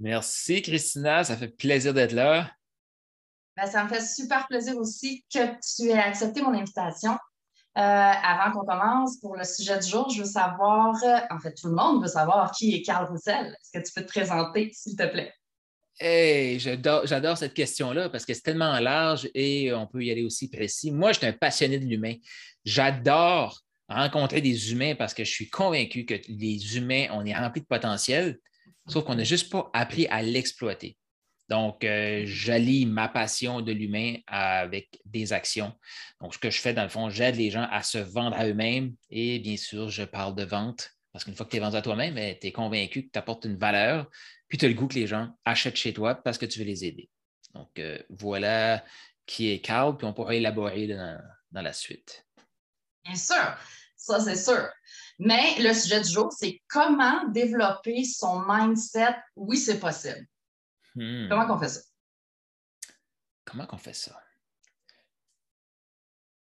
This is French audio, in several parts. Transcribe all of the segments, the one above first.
Merci, Christina. Ça fait plaisir d'être là. Ben, ça me fait super plaisir aussi que tu aies accepté mon invitation. Euh, avant qu'on commence pour le sujet du jour, je veux savoir, euh, en fait, tout le monde veut savoir qui est Carl Roussel. Est-ce que tu peux te présenter, s'il te plaît? Hey, j'adore cette question-là parce que c'est tellement large et on peut y aller aussi précis. Moi, je suis un passionné de l'humain. J'adore rencontrer des humains parce que je suis convaincu que les humains, on est remplis de potentiel sauf qu'on n'a juste pas appris à l'exploiter. Donc, euh, j'allie ma passion de l'humain avec des actions. Donc, ce que je fais, dans le fond, j'aide les gens à se vendre à eux-mêmes et bien sûr, je parle de vente parce qu'une fois que tu es vendu à toi-même, ben, tu es convaincu que tu apportes une valeur, puis tu as le goût que les gens achètent chez toi parce que tu veux les aider. Donc, euh, voilà qui est Carl, puis on pourra élaborer dans, dans la suite. Bien sûr, ça c'est sûr. Mais le sujet du jour, c'est comment développer son mindset? Oui, c'est possible. Hmm. Comment qu'on fait ça? Comment qu'on fait ça?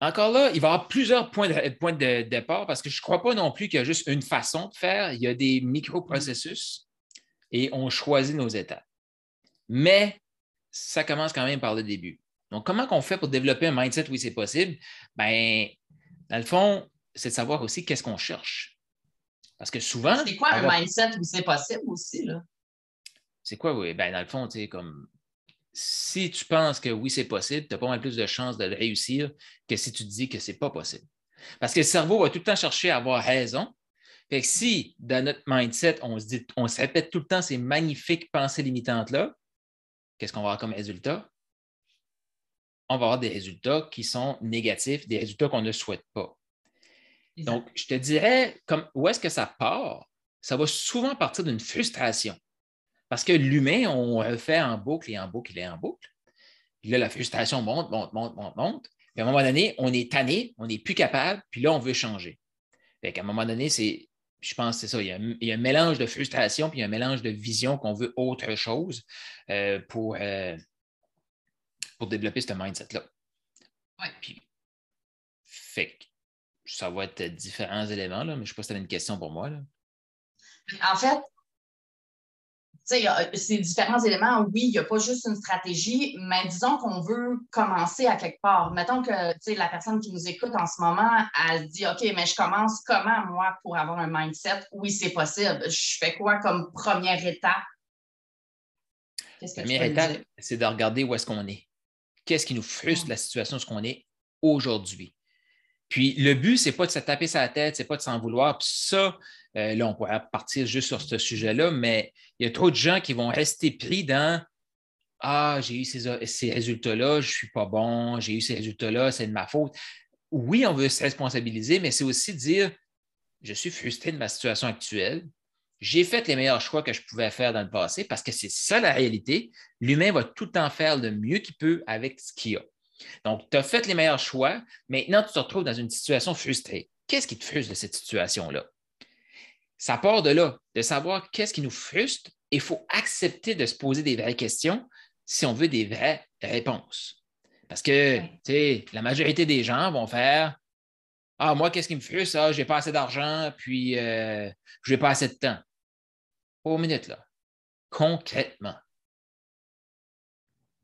Encore là, il va y avoir plusieurs points de, départ parce que je ne crois pas non plus qu'il y a juste une façon de faire. Il y a des micro-processus et on choisit nos étapes. Mais ça commence quand même par le début. Donc, comment qu'on fait pour développer un mindset oui, c'est possible? Bien, dans le fond, c'est de savoir aussi qu'est-ce qu'on cherche. Parce que souvent. C'est quoi un mindset où c'est possible aussi, là? C'est quoi, oui? Ben, dans le fond, tu sais, comme si tu penses que oui, c'est possible, tu as pas mal plus de chances de le réussir que si tu te dis que c'est pas possible. Parce que le cerveau va tout le temps chercher à avoir raison. Fait que si, dans notre mindset, on se, dit, on se répète tout le temps ces magnifiques pensées limitantes-là, qu'est-ce qu'on va avoir comme résultat? On va avoir des résultats qui sont négatifs, des résultats qu'on ne souhaite pas. Donc, je te dirais, comme, où est-ce que ça part? Ça va souvent partir d'une frustration. Parce que l'humain, on refait en boucle et en boucle et en boucle. Puis là, la frustration monte, monte, monte, monte, monte. Puis à un moment donné, on est tanné, on n'est plus capable, puis là, on veut changer. Fait qu'à un moment donné, c'est, je pense que c'est ça, il y, a un, mélange de frustration, puis il y a un mélange de vision qu'on veut autre chose euh, pour, euh, pour développer ce mindset-là. Puis, fait ça va être différents éléments, là, mais je ne sais pas si tu avais une question pour moi. Là. En fait, ces différents éléments, oui, il n'y a pas juste une stratégie, mais disons qu'on veut commencer à quelque part. Mettons que la personne qui nous écoute en ce moment, elle dit OK, mais je commence comment, moi, pour avoir un mindset? Oui, c'est possible. Je fais quoi comme première étape? Que première étape, c'est de regarder où est-ce qu'on est. Qu'est-ce qui nous frustre la situation, ce qu'on est aujourd'hui? Puis le but, ce n'est pas de se taper sa tête, ce n'est pas de s'en vouloir. Puis ça, euh, là, on pourrait partir juste sur ce sujet-là, mais il y a trop de gens qui vont rester pris dans Ah, j'ai eu ces, résultats-là, je suis pas bon, j'ai eu ces résultats-là, c'est de ma faute. Oui, on veut se responsabiliser, mais c'est aussi dire Je suis frustré de ma situation actuelle. J'ai fait les meilleurs choix que je pouvais faire dans le passé parce que c'est ça la réalité. L'humain va tout le temps faire le mieux qu'il peut avec ce qu'il a. Donc, tu as fait les meilleurs choix. Maintenant, tu te retrouves dans une situation frustrée. Qu'est-ce qui te frustre de cette situation-là? Ça part de là, de savoir qu'est-ce qui nous frustre. Il faut accepter de se poser des vraies questions si on veut des vraies réponses. Parce que, tu sais, la majorité des gens vont faire Ah, moi, qu'est-ce qui me frustre? Ah, j'ai pas assez d'argent, puis euh, je n'ai pas assez de temps. Au minute, là. Concrètement,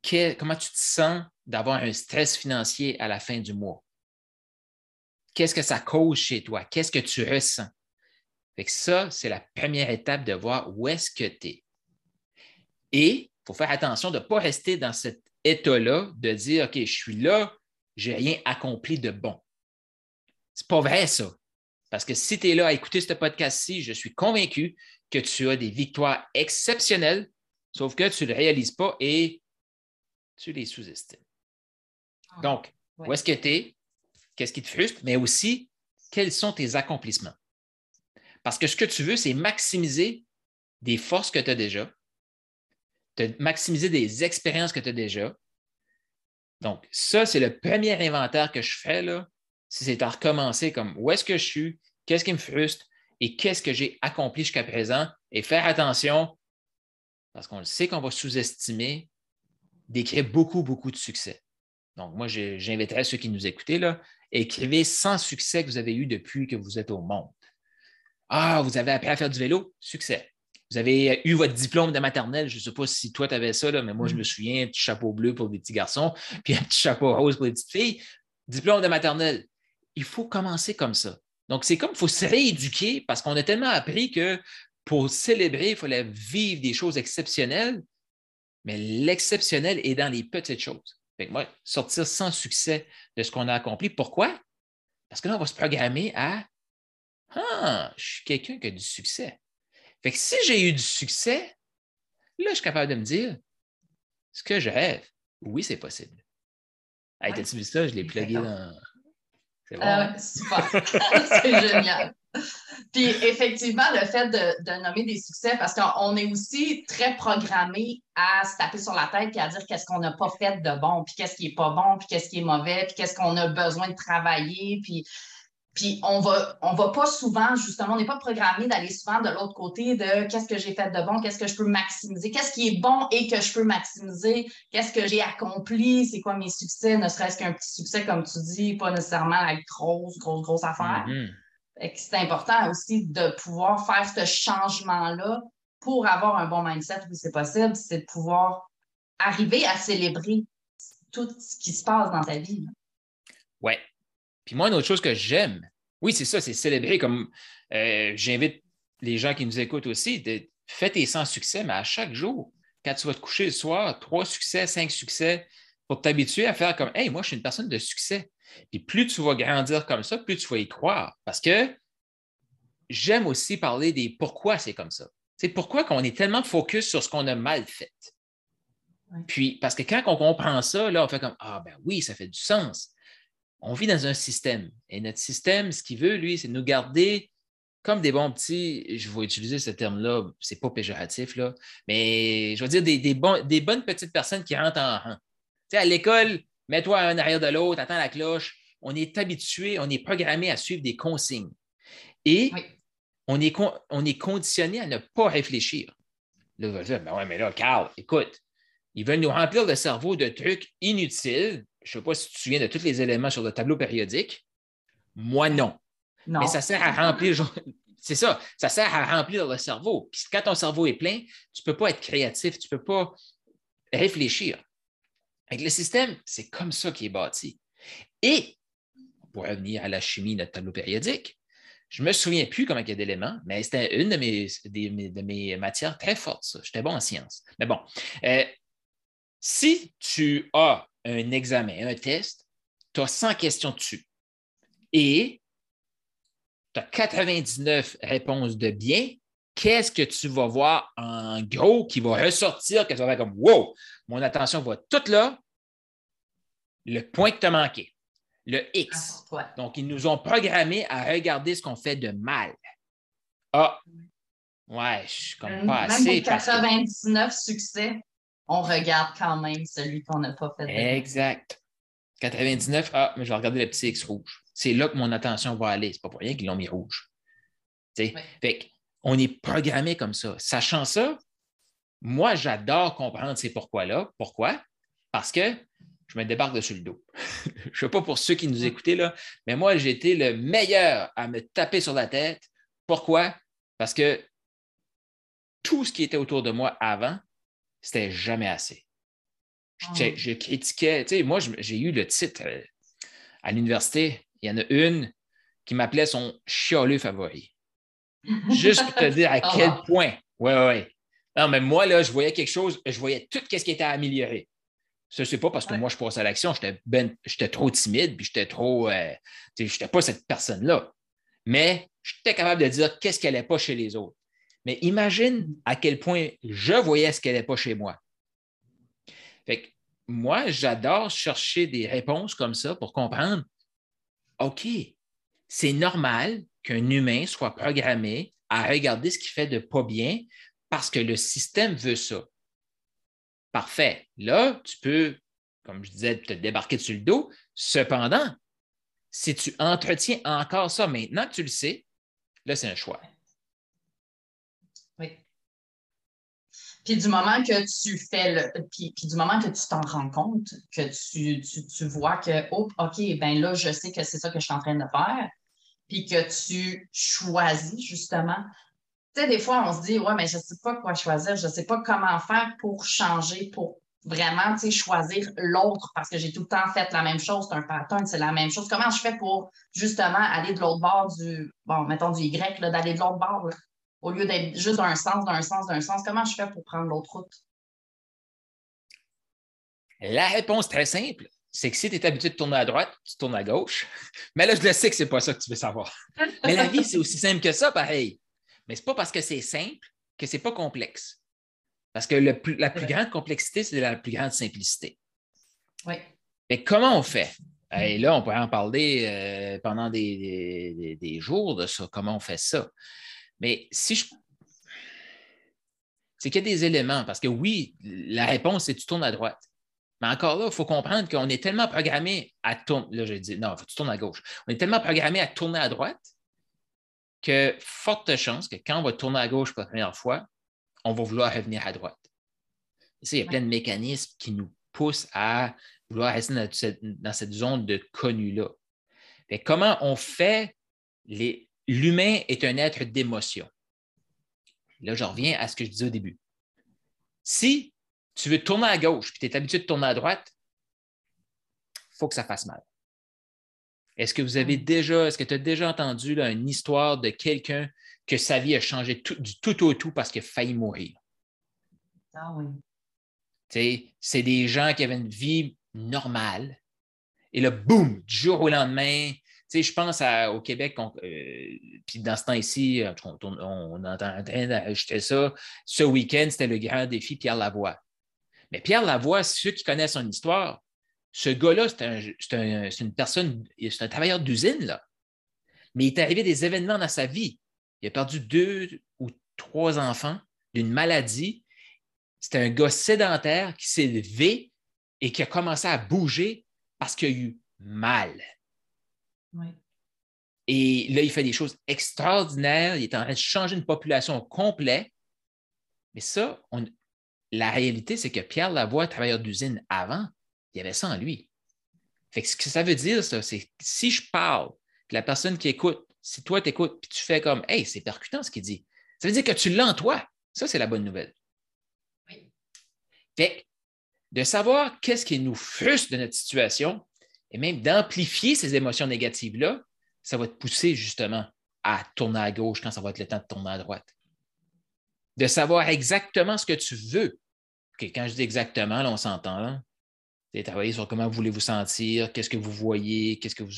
comment tu te sens d'avoir un stress financier à la fin du mois? Qu'est-ce que ça cause chez toi? Qu'est-ce que tu ressens? ça, c'est la première étape de voir où est-ce que tu es. Et il faut faire attention de ne pas rester dans cet état-là, de dire OK, je suis là, je n'ai rien accompli de bon. Ce n'est pas vrai, ça. Parce que si tu es là à écouter ce podcast-ci, je suis convaincu que tu as des victoires exceptionnelles, sauf que tu ne le réalises pas et tu les sous-estimes. Ah, Donc, où est-ce que tu es? Qu'est-ce qui te frustre? Mais aussi, quels sont tes accomplissements? Parce que ce que tu veux, c'est maximiser des forces que tu as déjà, de maximiser des expériences que tu as déjà. Donc, ça, c'est le premier inventaire que je fais, là. C'est à recommencer comme où est-ce que je suis, qu'est-ce qui me frustre? Et qu'est-ce que j'ai accompli jusqu'à présent? Et faire attention, parce qu'on le sait qu'on va sous-estimer, d'écrire beaucoup, beaucoup de succès. Donc, moi, j'inviterais ceux qui nous écoutaient, là, écrivez 100 succès que vous avez eu depuis que vous êtes au monde. Ah, vous avez appris à faire du vélo? Succès. Vous avez eu votre diplôme de maternelle? Je ne sais pas si toi, tu avais ça, là, mais moi, je me mm. souviens, un petit chapeau bleu pour les petits garçons, puis un petit chapeau rose pour les petites filles. Diplôme de maternelle. Il faut commencer comme ça. Donc, c'est comme il faut se rééduquer parce qu'on a tellement appris que pour célébrer, il fallait vivre des choses exceptionnelles, mais l'exceptionnel est dans les petites choses. moi, sortir sans succès de ce qu'on a accompli. Pourquoi? Parce que là, on va se programmer à Ah, je suis quelqu'un qui a du succès. Fait que si j'ai eu du succès, là, je suis capable de me dire ce que je rêve. Oui, c'est possible. Hey, T'as-tu vu ça? Je l'ai plugué dans. C'est bon. Ah hein? super. c'est génial. Puis effectivement, le fait de, nommer des succès, parce qu'on est aussi très programmé à se taper sur la tête et à dire qu'est-ce qu'on n'a pas fait de bon, puis qu'est-ce qui n'est pas bon, puis qu'est-ce qui est mauvais, puis qu'est-ce qu'on a besoin de travailler. Puis puis on va, on va pas souvent, justement, on n'est pas programmé d'aller souvent de l'autre côté de qu'est-ce que j'ai fait de bon, qu'est-ce que je peux maximiser, qu'est-ce qui est bon et que je peux maximiser, qu'est-ce que j'ai accompli, c'est quoi mes succès, ne serait-ce qu'un petit succès, comme tu dis, pas nécessairement la grosse, grosse, grosse affaire. Mm-hmm. C'est important aussi de pouvoir faire ce changement-là pour avoir un bon mindset, oui, c'est possible, c'est de pouvoir arriver à célébrer tout ce qui se passe dans ta vie. Oui, puis moi, une autre chose que j'aime, oui, c'est ça, c'est célébrer comme euh, j'invite les gens qui nous écoutent aussi, de, fais tes 100 succès, mais à chaque jour, quand tu vas te coucher le soir, trois succès, cinq succès, pour t'habituer à faire comme Hey, moi, je suis une personne de succès. Puis plus tu vas grandir comme ça, plus tu vas y croire. Parce que j'aime aussi parler des pourquoi c'est comme ça. C'est pourquoi qu'on est tellement focus sur ce qu'on a mal fait. Puis, parce que quand on comprend ça, là, on fait comme Ah, ben oui, ça fait du sens on vit dans un système. Et notre système, ce qu'il veut, lui, c'est nous garder comme des bons petits, je vais utiliser ce terme-là, c'est pas péjoratif, là, mais je veux dire des, des bonnes petites personnes qui rentrent en rang. Tu sais, à l'école, mets-toi un arrière de l'autre, attends la cloche. On est habitué, on est programmé à suivre des consignes. Et on, est on est conditionné à ne pas réfléchir. Là, va dire, ben ouais, mais là, Carl, écoute, ils veulent nous remplir le cerveau de trucs inutiles je ne sais pas si tu te souviens de tous les éléments sur le tableau périodique. Moi, non. Mais ça sert à remplir. C'est ça, ça sert à remplir le cerveau. Puis quand ton cerveau est plein, tu ne peux pas être créatif, tu ne peux pas réfléchir. Le système, c'est comme ça qu'il est bâti. Et, pour revenir à la chimie notre tableau périodique, je ne me souviens plus comment il y a d'éléments, mais c'était une de mes, de mes, matières très fortes. J'étais bon en sciences. Mais bon, euh, si tu as un examen, un test, tu as 100 questions dessus. Et tu as 99 réponses de bien. Qu'est-ce que tu vas voir en gros qui va ressortir, que tu vas faire comme Wow, mon attention va toute là. Le point que tu as manqué, le X. Ah, Donc, ils nous ont programmé à regarder ce qu'on fait de mal. Ah, ouais, je suis comme pas assez. 99 succès on regarde quand même celui qu'on n'a pas fait. Exact. 99, ah, mais je vais regarder le petit X rouge. C'est là que mon attention va aller. C'est pas pour rien qu'ils l'ont mis rouge. Fait on est programmé comme ça. Sachant ça, moi, j'adore comprendre ces pourquoi-là. Pourquoi? Parce que je me débarque dessus le dos. je ne sais pas pour ceux qui nous écoutaient, là, mais moi, j'ai été le meilleur à me taper sur la tête. Pourquoi? Parce que tout ce qui était autour de moi avant, c'était jamais assez. Je, ah. critiquais, tu sais, moi, j'ai eu le titre euh, à l'université. Il y en a une qui m'appelait son chialeux favori. Juste pour te dire à ah, quel point. Oui, oui. Non, mais moi, là, je voyais quelque chose, je voyais tout ce qui était amélioré. Ce n'est pas parce que moi, je passe à l'action, j'étais ben, trop timide, puis j'étais trop. Euh, je n'étais pas cette personne-là. Mais j'étais capable de dire qu'est-ce qu'elle n'est pas chez les autres. Mais imagine à quel point je voyais ce qu'elle n'est pas chez moi. Fait moi, j'adore chercher des réponses comme ça pour comprendre, OK, c'est normal qu'un humain soit programmé à regarder ce qui fait de pas bien parce que le système veut ça. Parfait. Là, tu peux, comme je disais, te débarquer sur le dos. Cependant, si tu entretiens encore ça maintenant que tu le sais, là, c'est un choix. Oui. Puis du moment que tu fais le. Puis, du moment que tu t'en rends compte, que tu, tu, vois que, oh, OK, ben là, je sais que c'est ça que je suis en train de faire, puis que tu choisis justement. Tu sais, des fois, on se dit, ouais, mais je ne sais pas quoi choisir, je ne sais pas comment faire pour changer, pour vraiment, tu sais, choisir l'autre parce que j'ai tout le temps fait la même chose, c'est un pattern, c'est la même chose. Comment je fais pour justement aller de l'autre bord du, bon, mettons du Y, d'aller de l'autre bord, au lieu d'être juste d'un sens, d'un sens, d'un sens, comment je fais pour prendre l'autre route? La réponse très simple, c'est que si tu es habitué de tourner à droite, tu tournes à gauche. Mais là, je le sais que ce n'est pas ça que tu veux savoir. Mais la vie, c'est aussi simple que ça, pareil. Mais ce n'est pas parce que c'est simple que ce n'est pas complexe. Parce que la plus grande complexité, c'est la plus grande simplicité. Oui. Mais comment on fait? Et là, on pourrait en parler euh, pendant des, des, jours de ça, comment on fait ça? Mais si je. C'est qu'il y a des éléments, parce que oui, la réponse, c'est tu tournes à droite. Mais encore là, il faut comprendre qu'on est tellement programmé à tourner. Là, je dis non, il faut que tu tournes à gauche. On est tellement programmé à tourner à droite que forte chance que quand on va tourner à gauche pour la première fois, on va vouloir revenir à droite. il y a plein de mécanismes qui nous poussent à vouloir rester dans cette, zone de connu-là. Comment on fait L'humain est un être d'émotion? Là, je reviens à ce que je disais au début. Si tu veux tourner à gauche et tu es habitué de tourner à droite, il faut que ça fasse mal. Est-ce que vous avez mm. déjà, est-ce que tu as déjà entendu une histoire de quelqu'un que sa vie a changé du tout au tout parce qu'il a failli mourir? Ah oui. C'est des gens qui avaient une vie normale. Et là, boum, du jour au lendemain, je pense au Québec, euh, puis dans ce temps-ci, on, on, est en train d'ajouter ça. Ce week-end, c'était le grand défi Pierre Lavoie. Mais Pierre Lavoie, ceux qui connaissent son histoire, ce gars-là, c'est une personne, c'est un travailleur d'usine, là. Mais il est arrivé des événements dans sa vie. Il a perdu deux ou trois enfants d'une maladie. C'était un gars sédentaire qui s'est levé et qui a commencé à bouger parce qu'il a eu mal. Et là, il fait des choses extraordinaires. Il est en train de changer une population complète. Mais ça, la réalité, c'est que Pierre Lavoie, travailleur d'usine avant, il y avait ça en lui. Fait ce que ça veut dire, c'est que si je parle, la personne qui écoute, si toi tu écoutes, puis tu fais comme Hey, c'est percutant ce qu'il dit, ça veut dire que tu l'as en toi. Ça, c'est la bonne nouvelle. Oui. Fait de savoir qu'est-ce qui nous frustre de notre situation et même d'amplifier ces émotions négatives-là, ça va te pousser justement à tourner à gauche quand ça va être le temps de tourner à droite. De savoir exactement ce que tu veux. quand je dis exactement, là, on s'entend. C'est travailler sur comment voulez vous sentir, qu'est-ce que vous voyez, qu'est-ce que vous.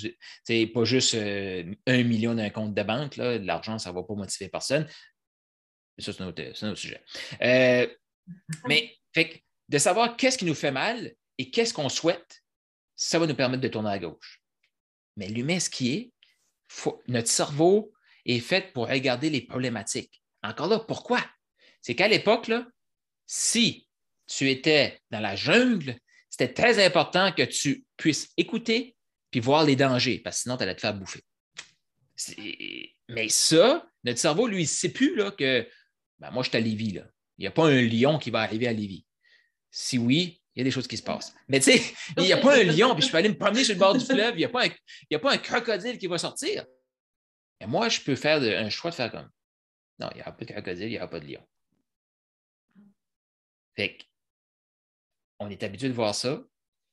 C'est pas juste euh, un million d'un compte de banque, là, l'argent, ça ne va pas motiver personne. Ça, c'est un, autre, sujet. Euh, mais de savoir qu'est-ce qui nous fait mal et qu'est-ce qu'on souhaite, ça va nous permettre de tourner à gauche. Mais l'humain, ce qui est, notre cerveau est fait pour regarder les problématiques. Encore là, pourquoi? C'est qu'à l'époque, si tu étais dans la jungle, c'était très important que tu puisses écouter puis voir les dangers, parce que sinon, tu allais te faire bouffer. Mais ça, notre cerveau, lui, il ne sait plus là, que ben, moi, je suis à Lévis. Là. Il n'y a pas un lion qui va arriver à Lévis. Si oui, il y a des choses qui se passent. Mais tu sais, il n'y a pas un lion, puis je peux aller me promener sur le bord du fleuve, il n'y a, pas un, a pas un crocodile qui va sortir. Et moi, je peux faire un choix de faire comme non, il n'y aura pas de crocodile, il n'y aura pas de lion. Fait on est habitué de voir ça.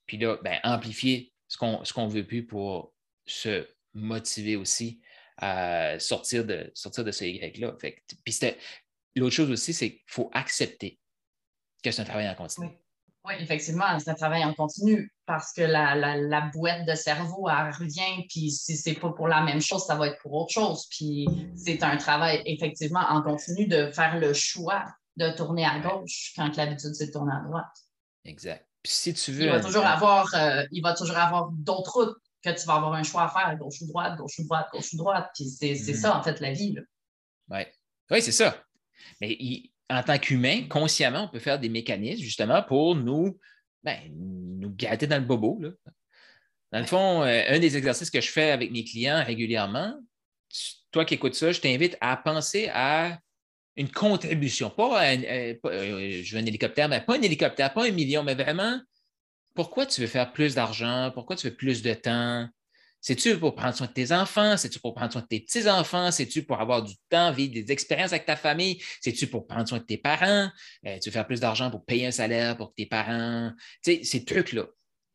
Puis là, ben, amplifier ce qu'on ne veut plus pour se motiver aussi à sortir de, sortir de ce Y-là. Puis l'autre chose aussi, c'est qu'il faut accepter que c'est un travail en continu. Oui. effectivement, c'est un travail en continu parce que la, la, boîte de cerveau, elle revient, puis si ce n'est pas pour la même chose, ça va être pour autre chose. Puis c'est un travail effectivement en continu de faire le choix de tourner à gauche quand l'habitude, c'est de tourner à droite. Exact. si tu veux. Il va toujours avoir, euh, il va toujours avoir d'autres routes que tu vas avoir un choix à faire, gauche ou droite, gauche ou droite, gauche ou droite. Puis c'est mhm. ça, en fait, la vie. Ouais. Oui, c'est ça. Mais en tant qu'humain, consciemment, on peut faire des mécanismes justement pour nous, ben, nous gâter dans le bobo. Dans le fond, euh, un des exercices que je fais avec mes clients régulièrement, toi qui écoutes ça, je t'invite à penser à une contribution, pas, un, euh, un hélicoptère, mais pas un hélicoptère, pas un million, mais vraiment, pourquoi tu veux faire plus d'argent? Pourquoi tu veux plus de temps? C'est-tu pour prendre soin de tes enfants? C'est-tu pour prendre soin de tes petits-enfants? C'est-tu pour avoir du temps, vivre des expériences avec ta famille? C'est-tu pour prendre soin de tes parents? Euh, tu veux faire plus d'argent pour payer un salaire pour tes parents? Tu sais, ces trucs-là.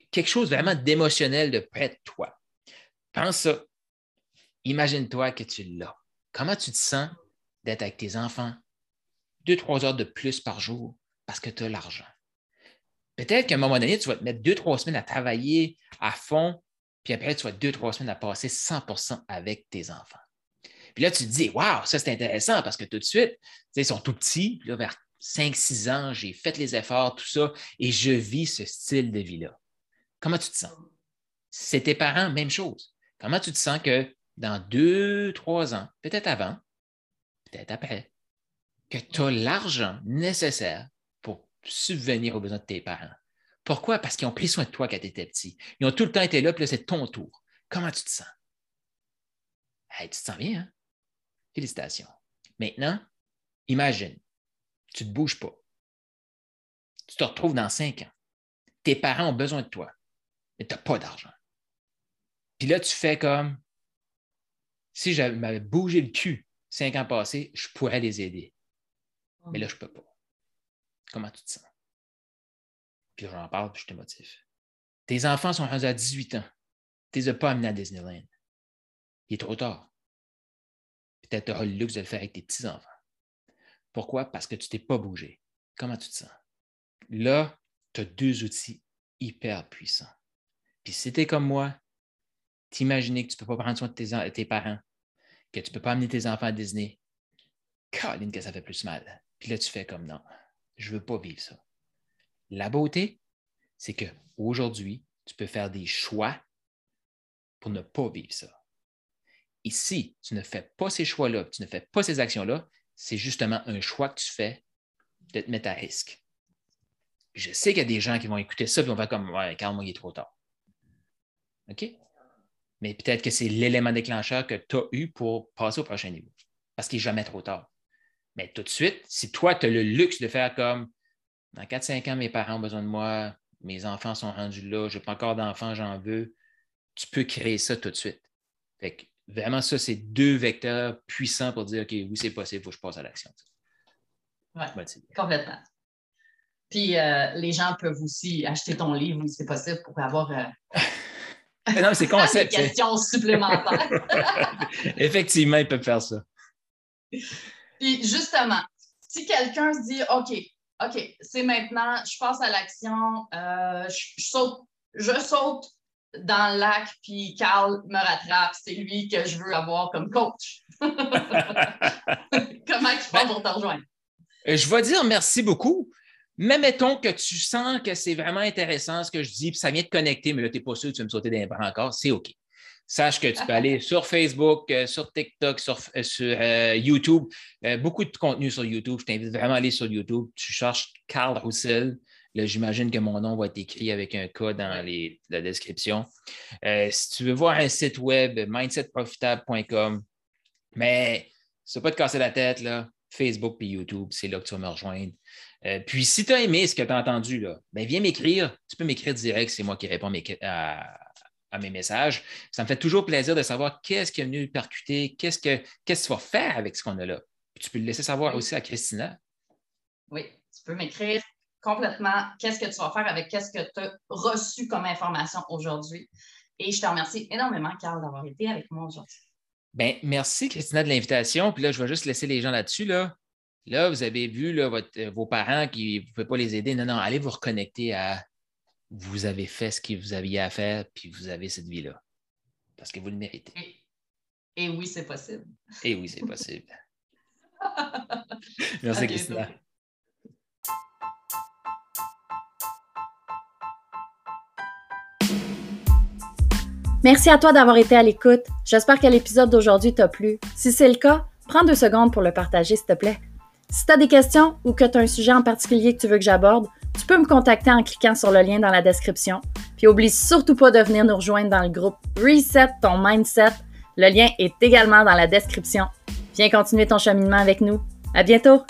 Quelque chose vraiment d'émotionnel de près de toi. Pense ça. Imagine-toi que tu l'as. Comment tu te sens d'être avec tes enfants deux, trois heures de plus par jour parce que tu as l'argent? Peut-être qu'à un moment donné, tu vas te mettre deux, trois semaines à travailler à fond puis après, tu vas deux, trois semaines à passer 100% avec tes enfants. Puis là, tu te dis, waouh, ça c'est intéressant parce que tout de suite, ils sont tout petits, puis là, vers 5-6 ans, j'ai fait les efforts, tout ça, et je vis ce style de vie-là. Comment tu te sens? C'est tes parents, même chose. Comment tu te sens que dans deux, trois ans, peut-être avant, peut-être après, que tu as l'argent nécessaire pour subvenir aux besoins de tes parents? Pourquoi? Parce qu'ils ont pris soin de toi quand tu étais petit. Ils ont tout le temps été là, puis là, c'est ton tour. Comment tu te sens? tu te sens bien, hein? Félicitations. Maintenant, imagine, tu ne te bouges pas. Tu te retrouves dans cinq ans. Tes parents ont besoin de toi, mais tu n'as pas d'argent. Puis là, tu fais comme si j'avais bougé le cul cinq ans passés, je pourrais les aider. Mais là, je ne peux pas. Comment tu te sens? Puis j'en parle, puis je te motive. Tes enfants sont rendus à 18 ans. Tu ne les as pas amenés à Disneyland. Il est trop tard. Peut-être tu auras le luxe de le faire avec tes petits-enfants. Pourquoi? Parce que tu ne t'es pas bougé. Comment tu te sens? Là, tu as deux outils hyper puissants. Puis si tu es comme moi, t'imaginer que tu ne peux pas prendre soin de tes, tes parents, que tu ne peux pas amener tes enfants à Disney, Caroline, que ça fait plus mal. Puis là, tu fais comme non, je ne veux pas vivre ça. La beauté, c'est qu'aujourd'hui, tu peux faire des choix pour ne pas vivre ça. Et si tu ne fais pas ces choix-là, tu ne fais pas ces actions-là, c'est justement un choix que tu fais de te mettre à risque. Je sais qu'il y a des gens qui vont écouter ça et vont faire comme Ouais, Carl, moi, il est trop tard. OK? Mais peut-être que c'est l'élément déclencheur que tu as eu pour passer au prochain niveau. Parce qu'il n'est jamais trop tard. Mais tout de suite, si toi, tu as le luxe de faire comme dans 4-5 ans, mes parents ont besoin de moi, mes enfants sont rendus là, je n'ai pas encore d'enfants, j'en veux. Tu peux créer ça tout de suite. Fait vraiment, ça, c'est deux vecteurs puissants pour dire OK, oui, c'est possible, il faut que je passe à l'action. Oui, complètement. Puis euh, les gens peuvent aussi acheter ton livre, oui, c'est possible, pour avoir. Euh, non, c'est concept. des questions supplémentaires. Effectivement, ils peuvent faire ça. Puis justement, si quelqu'un se dit OK, OK, c'est maintenant, je passe à l'action, euh, je, saute, je saute dans le lac, puis Carl me rattrape. C'est lui que je veux avoir comme coach. Comment tu fais pour te rejoindre? Euh, je vais dire merci beaucoup. Mais mettons que tu sens que c'est vraiment intéressant ce que je dis, puis ça vient te connecter, mais là, tu n'es pas sûr que tu vas me sauter d'un bras encore, c'est OK. Sache que tu peux aller sur Facebook, euh, sur TikTok, sur, euh, euh, YouTube. beaucoup de contenu sur YouTube. Je t'invite vraiment à aller sur YouTube. Tu cherches Carl Roussel. J'imagine que mon nom va être écrit avec un code dans la description. si tu veux voir un site web, mindsetprofitable.com, mais ça pas te casser la tête, là, Facebook et YouTube, c'est là que tu vas me rejoindre. Puis si tu as aimé ce que tu as entendu, là, ben, viens m'écrire. Tu peux m'écrire direct, c'est moi qui réponds à, à mes messages. Ça me fait toujours plaisir de savoir qu'est-ce qui est venu percuter, qu'est-ce que, qu'est-ce que tu vas faire avec ce qu'on a là. tu peux le laisser savoir aussi à Christina. Oui, tu peux m'écrire complètement qu'est-ce que tu vas faire avec qu'est-ce que tu as reçu comme information aujourd'hui. Et je te remercie énormément, Carl, d'avoir été avec moi aujourd'hui. Bien, merci, Christina, de l'invitation. Puis là, je vais juste laisser les gens là-dessus. Là, là vous avez vu là, vos parents qui ne pouvaient pas les aider. Non, non, allez vous reconnecter à vous avez fait ce que vous aviez à faire, puis vous avez cette vie-là. Parce que vous le méritez. Et, oui, c'est possible. Et oui, c'est possible. Merci, Christina. Merci à toi d'avoir été à l'écoute. J'espère que l'épisode d'aujourd'hui t'a plu. Si c'est le cas, prends deux secondes pour le partager, s'il te plaît. Si tu as des questions ou que tu as un sujet en particulier que tu veux que j'aborde, tu peux me contacter en cliquant sur le lien dans la description. Puis oublie surtout pas de venir nous rejoindre dans le groupe Reset ton mindset. Le lien est également dans la description. Viens continuer ton cheminement avec nous. À bientôt!